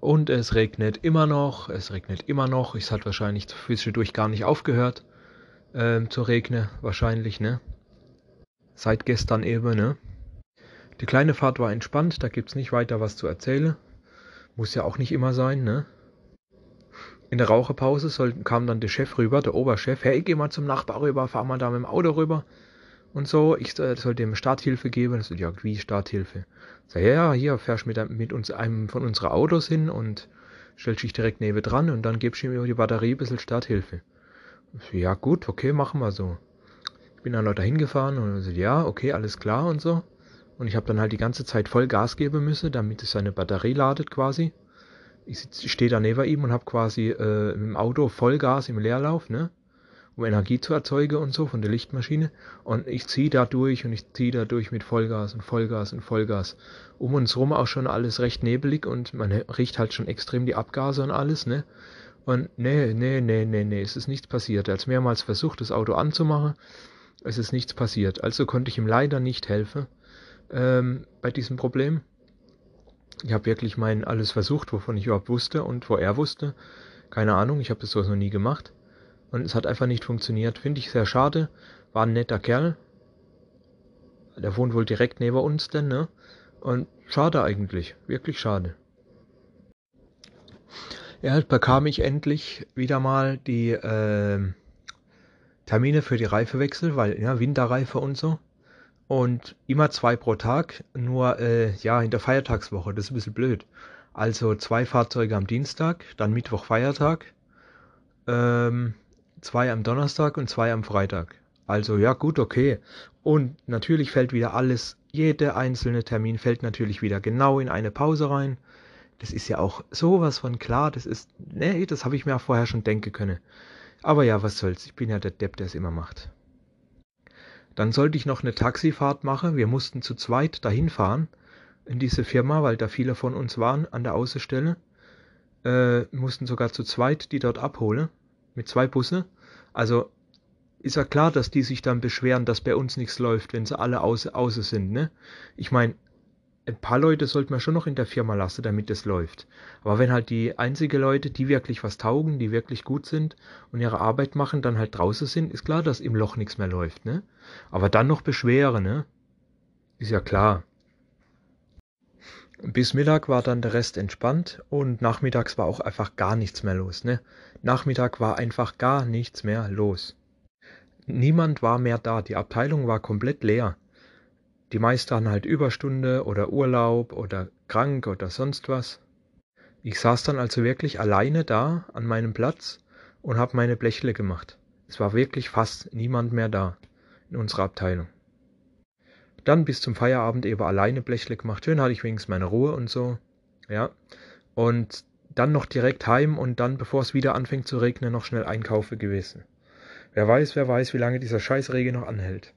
Und es regnet immer noch, es regnet immer noch. Es hat wahrscheinlich zwischendurch gar nicht aufgehört ähm, zu regnen, wahrscheinlich, ne? Seit gestern eben, ne? Die kleine Fahrt war entspannt, da gibt's nicht weiter was zu erzählen. Muss ja auch nicht immer sein, ne? In der Raucherpause soll, kam dann der Chef rüber, der Oberchef. Hey, geh mal zum Nachbar rüber, fahr mal da mit dem Auto rüber. Und so, ich äh, soll dem Starthilfe geben. Ist ja, wie Starthilfe? Sag, ja, hier fährst du mit, mit uns einem von unseren Autos hin und stellst dich direkt neben dran und dann gibst du ihm über die Batterie ein bisschen Starthilfe. Ja, gut, okay, machen wir so. Ich bin dann Leute hingefahren und so, ja, okay, alles klar und so. Und ich habe dann halt die ganze Zeit voll Gas geben müssen, damit es seine Batterie ladet quasi. Ich stehe da neben ihm und habe quasi äh, im Auto Vollgas im Leerlauf, ne? Um Energie zu erzeugen und so von der Lichtmaschine. Und ich ziehe da durch und ich ziehe da durch mit Vollgas und Vollgas und Vollgas. Um uns rum auch schon alles recht nebelig und man riecht halt schon extrem die Abgase und alles, ne? Und nee, nee, nee, nee, nee, es ist nichts passiert. Er hat mehrmals versucht, das Auto anzumachen. Es ist nichts passiert. Also konnte ich ihm leider nicht helfen ähm, bei diesem Problem. Ich habe wirklich mein alles versucht, wovon ich überhaupt wusste und wo er wusste. Keine Ahnung, ich habe das sowas noch nie gemacht. Und es hat einfach nicht funktioniert. Finde ich sehr schade. War ein netter Kerl. Der wohnt wohl direkt neben uns denn, ne? Und schade eigentlich. Wirklich schade. Ja, bekam ich endlich wieder mal die äh, Termine für die Reifewechsel, weil ja, Winterreife und so. Und immer zwei pro Tag, nur äh, ja, in der Feiertagswoche, das ist ein bisschen blöd. Also zwei Fahrzeuge am Dienstag, dann Mittwoch Feiertag, ähm, zwei am Donnerstag und zwei am Freitag. Also ja, gut, okay. Und natürlich fällt wieder alles, jeder einzelne Termin fällt natürlich wieder genau in eine Pause rein. Das ist ja auch sowas von klar, das ist, nee, das habe ich mir auch vorher schon denken können. Aber ja, was soll's, ich bin ja der Depp, der es immer macht. Dann sollte ich noch eine Taxifahrt machen. Wir mussten zu zweit dahin fahren in diese Firma, weil da viele von uns waren an der Außenstelle. Äh, mussten sogar zu zweit die dort abholen mit zwei Busse. Also ist ja klar, dass die sich dann beschweren, dass bei uns nichts läuft, wenn sie alle außer, außer sind. Ne? Ich meine, ein paar Leute sollte man schon noch in der Firma lassen, damit es läuft. Aber wenn halt die einzige Leute, die wirklich was taugen, die wirklich gut sind und ihre Arbeit machen, dann halt draußen sind, ist klar, dass im Loch nichts mehr läuft, ne? Aber dann noch Beschwere, ne? Ist ja klar. Bis Mittag war dann der Rest entspannt und nachmittags war auch einfach gar nichts mehr los, ne? Nachmittag war einfach gar nichts mehr los. Niemand war mehr da, die Abteilung war komplett leer. Die meisten hatten halt Überstunde oder Urlaub oder krank oder sonst was. Ich saß dann also wirklich alleine da an meinem Platz und habe meine Blechle gemacht. Es war wirklich fast niemand mehr da in unserer Abteilung. Dann bis zum Feierabend eben alleine Blechle gemacht. Schön hatte ich wenigstens meine Ruhe und so. Ja. Und dann noch direkt heim und dann, bevor es wieder anfängt zu regnen, noch schnell einkaufen gewesen. Wer weiß, wer weiß, wie lange dieser Scheißregen noch anhält.